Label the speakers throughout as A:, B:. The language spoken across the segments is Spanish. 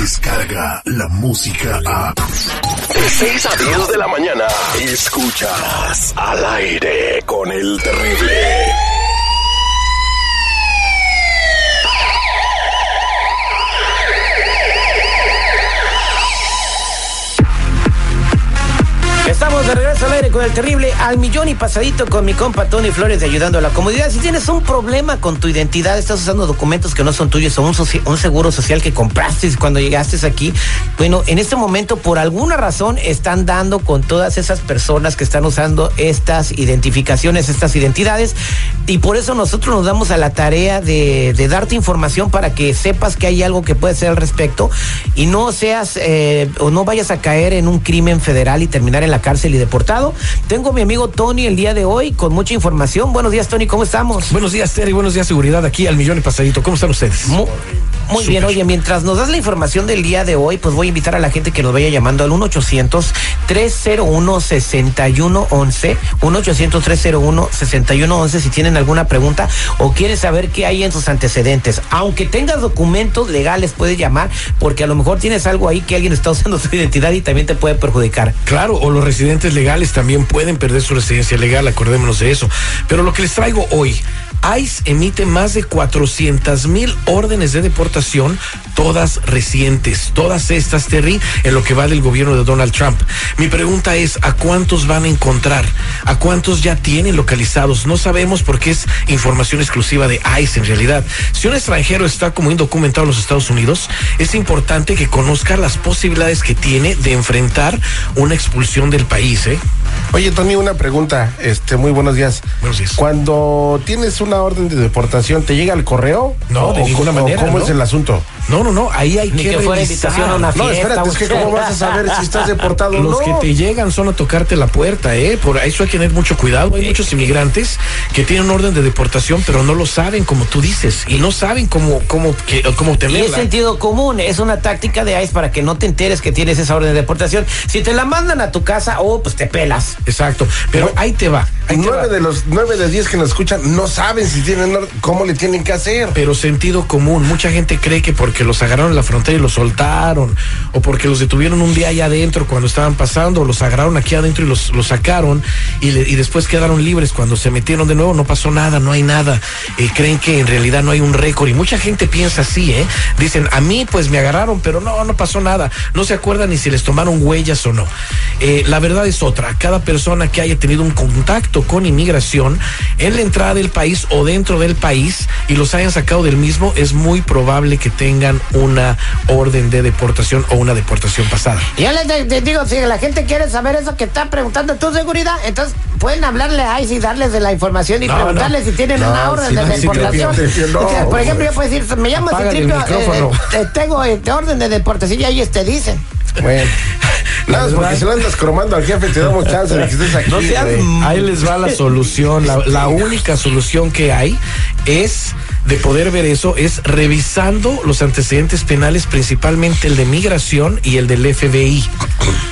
A: llega la música a...
B: De 6 a 10 de la mañana, escuchas al aire con el terrible.
C: Estamos de regreso al aire con el terrible al millón y pasadito con mi compa Tony Flores de Ayudando a la Comunidad. Si tienes un problema con tu identidad, estás usando documentos que no son tuyos o un, seguro social que compraste cuando llegaste aquí, bueno, en este momento por alguna razón están dando con todas esas personas que están usando estas identificaciones, estas identidades y por eso nosotros nos damos a la tarea de, de darte información para que sepas que hay algo que puede ser al respecto y no seas eh, o no vayas a caer en un crimen federal y terminar en la cárcel y deportado. Tengo a mi amigo Tony el día de hoy con mucha información. Buenos días, Tony, ¿cómo estamos?
D: Buenos días, Terry. Buenos días, seguridad. Aquí al millón y pasadito. ¿Cómo están ustedes?
C: Mu- Muy bien, oye, mientras nos das la información del día de hoy, pues voy a invitar a la gente que nos vaya llamando al 1-800-301-6111, 1-800-301-6111 si tienen alguna pregunta o quieren saber qué hay en sus antecedentes. Aunque tengas documentos legales, puedes llamar porque a lo mejor tienes algo ahí que alguien está usando su identidad y también te puede perjudicar.
D: Claro, o los residentes legales también pueden perder su residencia legal, acordémonos de eso. Pero lo que les traigo hoy, ICE emite más de 400 mil órdenes de deportación, todas recientes, todas estas, Terry, en lo que va del gobierno de Donald Trump. Mi pregunta es, ¿a cuántos van a encontrar? ¿A cuántos ya tienen localizados? No sabemos porque es información exclusiva de ICE en realidad. Si un extranjero está como indocumentado en los Estados Unidos, es importante que conozca las posibilidades que tiene de enfrentar una expulsión del país, ¿eh?
E: Oye, Tony, una pregunta. Este, muy buenos días.
D: Buenos días.
E: Cuando tienes una orden de deportación, ¿te llega el correo?
D: No, de
E: ¿O
D: ninguna
E: cómo-
D: manera,
E: ¿Cómo
D: ¿no?
E: es el asunto?
D: No, no, no, ahí hay
C: Ni
D: que,
C: que fuera invitación a una
E: No,
C: fiesta,
E: espérate, es que cómo vas a saber si estás deportado o
D: Los
E: no.
D: que te llegan son a tocarte la puerta, ¿eh? Por eso hay que tener mucho cuidado. Hay muchos inmigrantes que tienen orden de deportación, pero no lo saben, como tú dices, y no saben cómo, cómo, que, cómo
C: Y es sentido común, es una táctica de ICE para que no te enteres que tienes esa orden de deportación. Si te la mandan a tu casa, oh, pues te pelas.
D: Exacto, pero ahí te va. Ahí te va.
E: Nueve de los nueve de diez que nos escuchan no saben si tienen cómo le tienen que hacer.
D: Pero sentido común, mucha gente cree que porque los agarraron en la frontera y los soltaron, o porque los detuvieron un día allá adentro cuando estaban pasando, los agarraron aquí adentro y los, los sacaron, y después quedaron libres cuando se metieron de nuevo, no pasó nada, no hay nada. Eh, creen que en realidad no hay un récord, y mucha gente piensa así, ¿eh? Dicen, a mí pues me agarraron, pero no, no pasó nada. No se acuerdan ni si les tomaron huellas o no. Eh, la verdad es otra, cada persona que haya tenido un contacto con inmigración en la entrada del país o dentro del país y los hayan sacado del mismo, es muy probable que tengan una orden de deportación o una deportación pasada.
C: Yo les de- de digo, si la gente quiere saber eso que está preguntando tu seguridad, entonces pueden hablarle a ICE y darles de la información y
D: No,
C: preguntarle
D: no.
C: si tienen
E: No,
C: una orden
E: si
C: de
E: si
C: deportación. Por ejemplo, yo puedo decir, me llamo Citripio,
D: micrófono.
C: eh, eh, tengo este orden de deportación y ellos te dicen.
E: Bueno, nada más porque se lo andas cromando al jefe, te damos chance de que estés aquí.
C: No seas
D: Ahí les va la solución. La, la única solución que hay es de poder ver eso, es revisando los antecedentes penales, principalmente el de migración y el del FBI.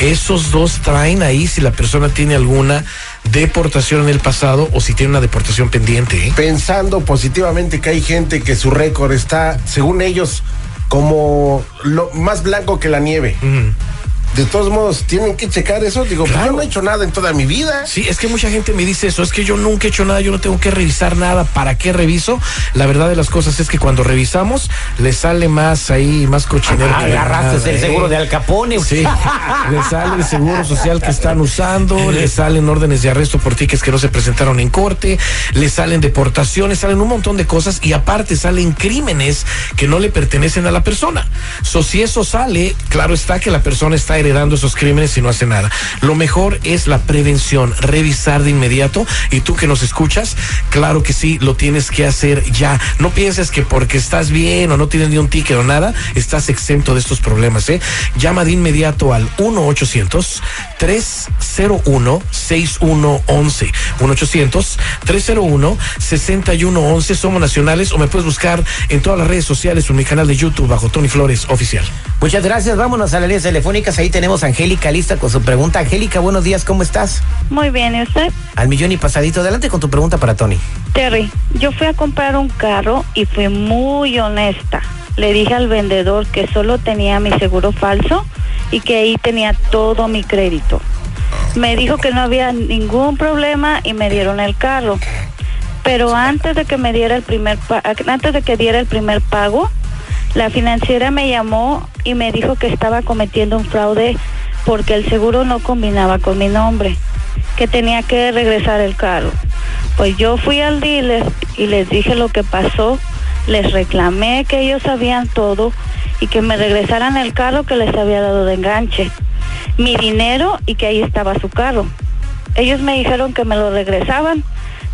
D: Esos dos traen ahí si la persona tiene alguna deportación en el pasado o si tiene una deportación pendiente. ¿eh?
E: Pensando positivamente que hay gente que su récord está, según ellos, como lo más blanco que la nieve. De todos modos, tienen que checar eso. Digo, pues
D: Claro.
E: yo no he hecho nada en toda mi vida.
D: Sí, es que mucha gente me dice eso, es que yo nunca he hecho nada, yo no tengo que revisar nada, ¿para qué reviso? La verdad de las cosas es que cuando revisamos le sale más ahí, más cochinero. nada,
C: Agarraste el
D: ¿eh?
C: seguro de Al Capone.
D: Sí, le sale el seguro social que están usando, le salen órdenes de arresto por tickets que no se presentaron en corte, le salen deportaciones, salen un montón de cosas y aparte salen crímenes que no le pertenecen a la persona. So, si eso sale, claro está que la persona está heredando esos crímenes y no hace nada. Lo mejor es la prevención, revisar de inmediato y tú que nos escuchas, claro que sí, lo tienes que hacer ya. No pienses que porque estás bien o no tienes ni un ticket o nada, estás exento de estos problemas, ¿eh? Llama de inmediato al 1-800-301-6111. 1-800-301-6111. Somos nacionales o me puedes buscar en todas las redes sociales o en mi canal de YouTube bajo Tony Flores Oficial.
C: Muchas gracias. Vámonos a las líneas telefónicas. Ahí tenemos a Angélica lista con su pregunta. Angélica, buenos días. ¿Cómo estás?
F: Muy bien, ¿y usted?
C: Al millón y pasadito. Adelante con tu pregunta para Tony.
F: Terry, yo fui a comprar un carro y fui muy honesta. le dije al vendedor que solo tenía mi seguro falso y que ahí tenía todo mi crédito. Me dijo que no había ningún problema y me dieron el carro. Pero antes de que me diera el primer antes de que diera el primer pago, la financiera me llamó y me dijo que estaba cometiendo un fraude porque el seguro no combinaba con mi nombre, que tenía que regresar el carro. Pues yo fui al dealer y les dije lo que pasó, les reclamé que ellos sabían todo y que me regresaran el carro que les había dado de enganche, mi dinero y que ahí estaba su carro. Ellos me dijeron que me lo regresaban,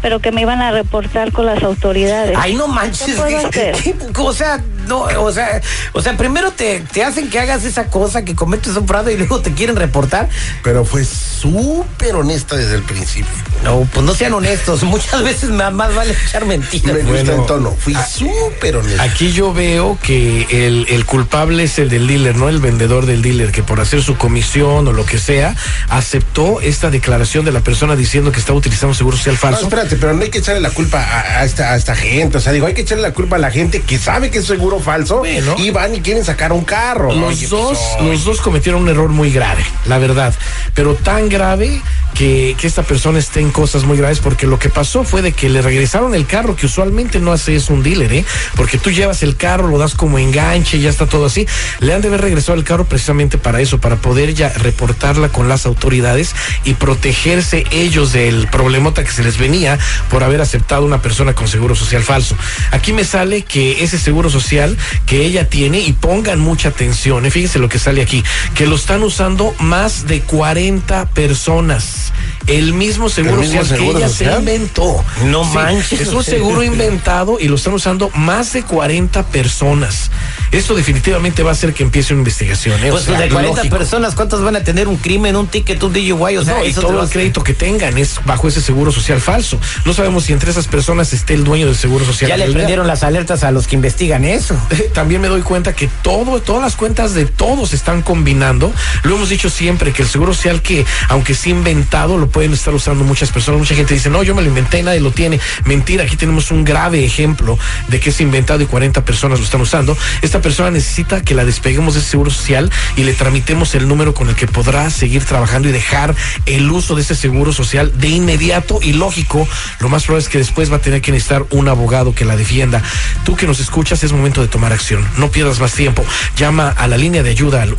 F: pero que me iban a reportar con las autoridades.
C: Ay, no manches.
F: ¿Qué puedo hacer?
C: ¿Qué- O sea, no, o sea, o sea, primero te, te hacen que hagas esa cosa, que cometes un fraude y luego te quieren reportar.
E: Pero fue súper honesta desde el principio.
C: No, pues no sean honestos. Muchas veces más, más vale echar mentiras.
E: Me gusta
D: Bueno,
E: el tono. Fui súper honesta.
D: Aquí yo veo que el, el culpable es el del dealer, no el vendedor del dealer, que por hacer su comisión o lo que sea, aceptó esta declaración de la persona diciendo que estaba utilizando un seguro social
E: No,
D: falso.
E: espérate, pero no hay que echarle la culpa a, a esta, a esta gente. O sea, digo, hay que echarle la culpa a la gente que sabe que es seguro falso
D: Bueno.
E: y van y quieren sacar un carro.
D: Los
E: Oye,
D: dos,
E: pues,
D: los dos cometieron un error muy grave, la verdad. Pero tan grave que, que esta persona esté en cosas muy graves porque lo que pasó fue de que le regresaron el carro, que usualmente no hace eso un dealer, ¿eh? Porque tú llevas el carro, lo das como enganche, ya está todo así. Le han de haber regresado el carro precisamente para eso, para poder ya reportarla con las autoridades y protegerse ellos del problemota que se les venía por haber aceptado una persona con seguro social falso. Aquí me sale que ese seguro social que ella tiene, y pongan mucha atención, ¿eh? fíjense lo que sale aquí, que lo están usando más de 40 personas. El mismo seguro
E: mismo
D: social que ella
E: social?
D: se inventó.
C: No manches.
D: Es un seguro inventado y lo están usando más de 40 personas. Esto definitivamente va a hacer que empiece una investigación. ¿eh? O
C: Pues
D: sea,
C: de 40
D: lógico.
C: personas, ¿cuántas van a tener un crimen, un ticket, un DUI? O sea,
D: No, y todo el crédito que tengan es bajo ese seguro social falso. No sabemos si entre esas personas esté el dueño del seguro social.
C: Ya le prendieron las alertas a los que investigan eso.
D: También me doy cuenta que todo, todas las cuentas de todos están combinando. Lo hemos dicho siempre que el seguro social que, aunque sí inventado, lo pueden estar usando muchas personas. Mucha gente dice, no, yo me lo inventé, nadie lo tiene. Mentira, aquí tenemos un grave ejemplo de que es inventado y 40 personas lo están usando. Esta persona necesita que la despeguemos de ese seguro social y le tramitemos el número con el que podrá seguir trabajando y dejar el uso de ese seguro social de inmediato y lógico. Lo más probable es que después va a tener que necesitar un abogado que la defienda. Tú que nos escuchas, es momento de tomar acción. No pierdas más tiempo. Llama a la línea de ayuda al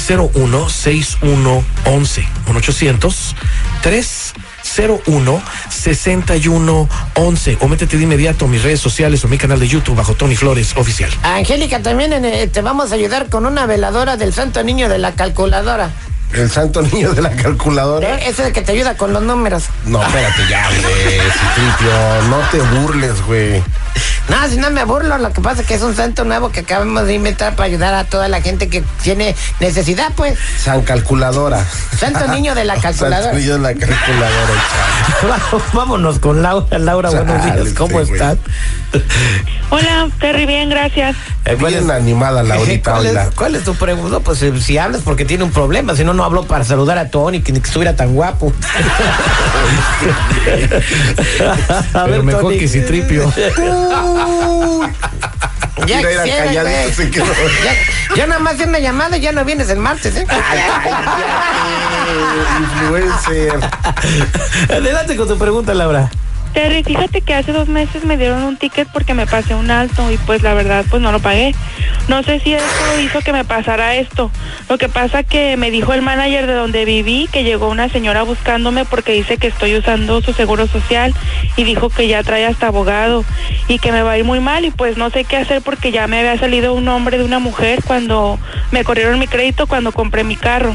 D: 1-800-301-6111. 1-800-301-6111. O métete de inmediato a mis redes sociales o mi canal de YouTube bajo Tony Flores Oficial.
C: Angélica, también en, eh, te vamos a ayudar con una veladora del Santo Niño de la calculadora.
E: El santo niño de la calculadora.
C: Eh, Ese que te ayuda con los números.
E: No, espérate ya, güey, Citripio. No te burles, güey.
C: No, si no me burlo, lo que pasa es que es un santo nuevo que acabamos de inventar para ayudar a toda la gente que tiene necesidad, pues.
E: San Calculadora.
C: Santo niño de la calculadora.
E: Santo niño de la calculadora, chaval.
C: Vámonos con Laura. Laura, buenos días. ¿Cómo estás?
F: Hola, Terry, bien, gracias.
C: Eh, ¿cuál es-
E: Bien animada Laurita,
C: ¿Cuál
E: hola.
C: es, ¿Cuál es tu pregunta? No, Pues eh, si hablas porque tiene un problema, si no, no hablo para saludar a Tony, que ni que estuviera tan guapo. A
D: Pero mejor
C: Tony.
D: que
C: Ya
E: Mira, era
C: quisiera,
E: calladito
C: güey.
E: se quedó.
C: Ya, ya nada más de una llamada y ya no vienes el martes, ¿eh?
E: Influencer.
C: Adelante con tu pregunta, Laura.
F: Terry, fíjate que hace dos meses me dieron un ticket porque me pasé un alto y pues la verdad pues no lo pagué. No sé si eso hizo que me pasara esto. Lo que pasa que me dijo el manager de donde viví que llegó una señora buscándome porque dice que estoy usando su seguro social y dijo que ya trae hasta abogado y que me va a ir muy mal y pues no sé qué hacer porque ya me había salido un nombre de una mujer cuando me corrieron mi crédito cuando compré mi carro.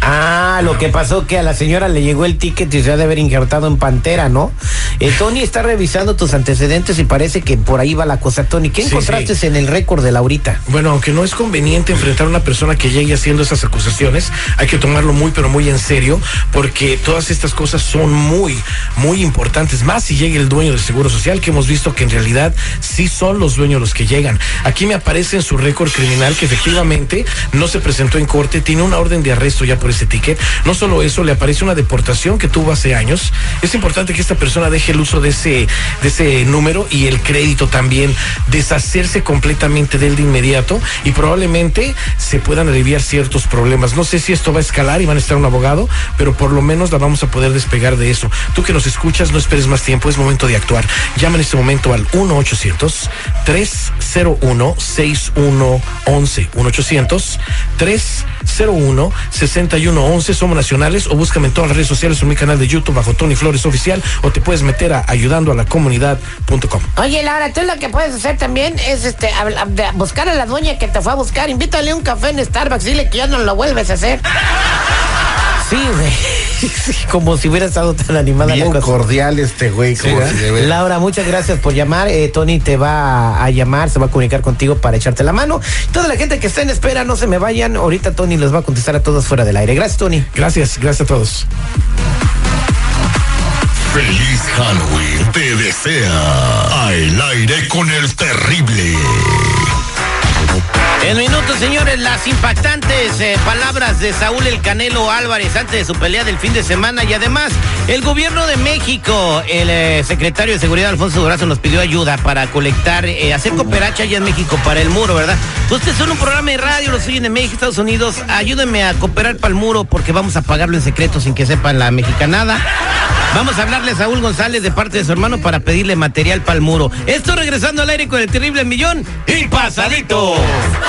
C: Ah, lo que pasó que a la señora le llegó el ticket y se ha de haber injertado en Pantera, ¿no? Eh, Tony está revisando tus antecedentes y parece que por ahí va la cosa. Tony, ¿qué
D: Sí,
C: encontraste
D: sí.
C: en el récord de Laurita?
D: Bueno, aunque no es conveniente enfrentar a una persona que llegue haciendo esas acusaciones, hay que tomarlo muy, pero muy en serio, porque todas estas cosas son muy, muy importantes. Más si llega el dueño del Seguro Social, que hemos visto que en realidad sí son los dueños los que llegan. Aquí me aparece en su récord criminal que efectivamente no se presentó en corte, tiene una orden de arresto ya por ese ticket. No solo eso, le aparece una deportación que tuvo hace años. Es importante que esta persona deje el uso de ese, de ese número y el crédito también, deshacerse completamente de él de inmediato y probablemente se puedan aliviar ciertos problemas. No sé si esto va a escalar y van a estar un abogado, pero por lo menos la vamos a poder despegar de eso. Tú que nos escuchas, no esperes más tiempo, es momento de actuar. Llama en este momento al 1-800-301-6111. 1-800-301-6111. Somos nacionales o búscame en todas las redes sociales en mi canal de YouTube bajo Tony Flores Oficial o te puedes meter a ayudando a la comunidad.com.
C: Oye, Laura, tú lo que puedes hacer también es este buscar a la dueña que te fue a buscar. Invítale un café en Starbucks, dile que ya no lo vuelves a hacer. Sí, güey. Sí, como si hubiera estado tan animada
E: Bien
C: la cosa.
E: cordial este güey,
C: Laura, muchas gracias por llamar. Eh, Tony te va a, a llamar, se va a comunicar contigo para echarte la mano. Toda la gente que está en espera, no se me vayan. Ahorita Tony les va a contestar a todos fuera del aire. Gracias, Tony.
D: Gracias, gracias a todos.
A: Feliz Halloween te desea al aire con el terrible.
C: En minutos, señores, las impactantes eh, palabras de Saúl El Canelo Álvarez antes de su pelea del fin de semana y además el gobierno de México, el eh, secretario de Seguridad Alfonso Durazo nos pidió ayuda para colectar, eh, hacer cooperacha allá en México para el muro, ¿verdad? Ustedes son un programa de radio, lo oyen en México, Estados Unidos, ayúdenme a cooperar para el muro porque vamos a pagarlo en secreto sin que sepan la mexicanada. Vamos a hablarle a Saúl González de parte de su hermano para pedirle material para el muro. Esto regresando al aire con el terrible millón y pasadito.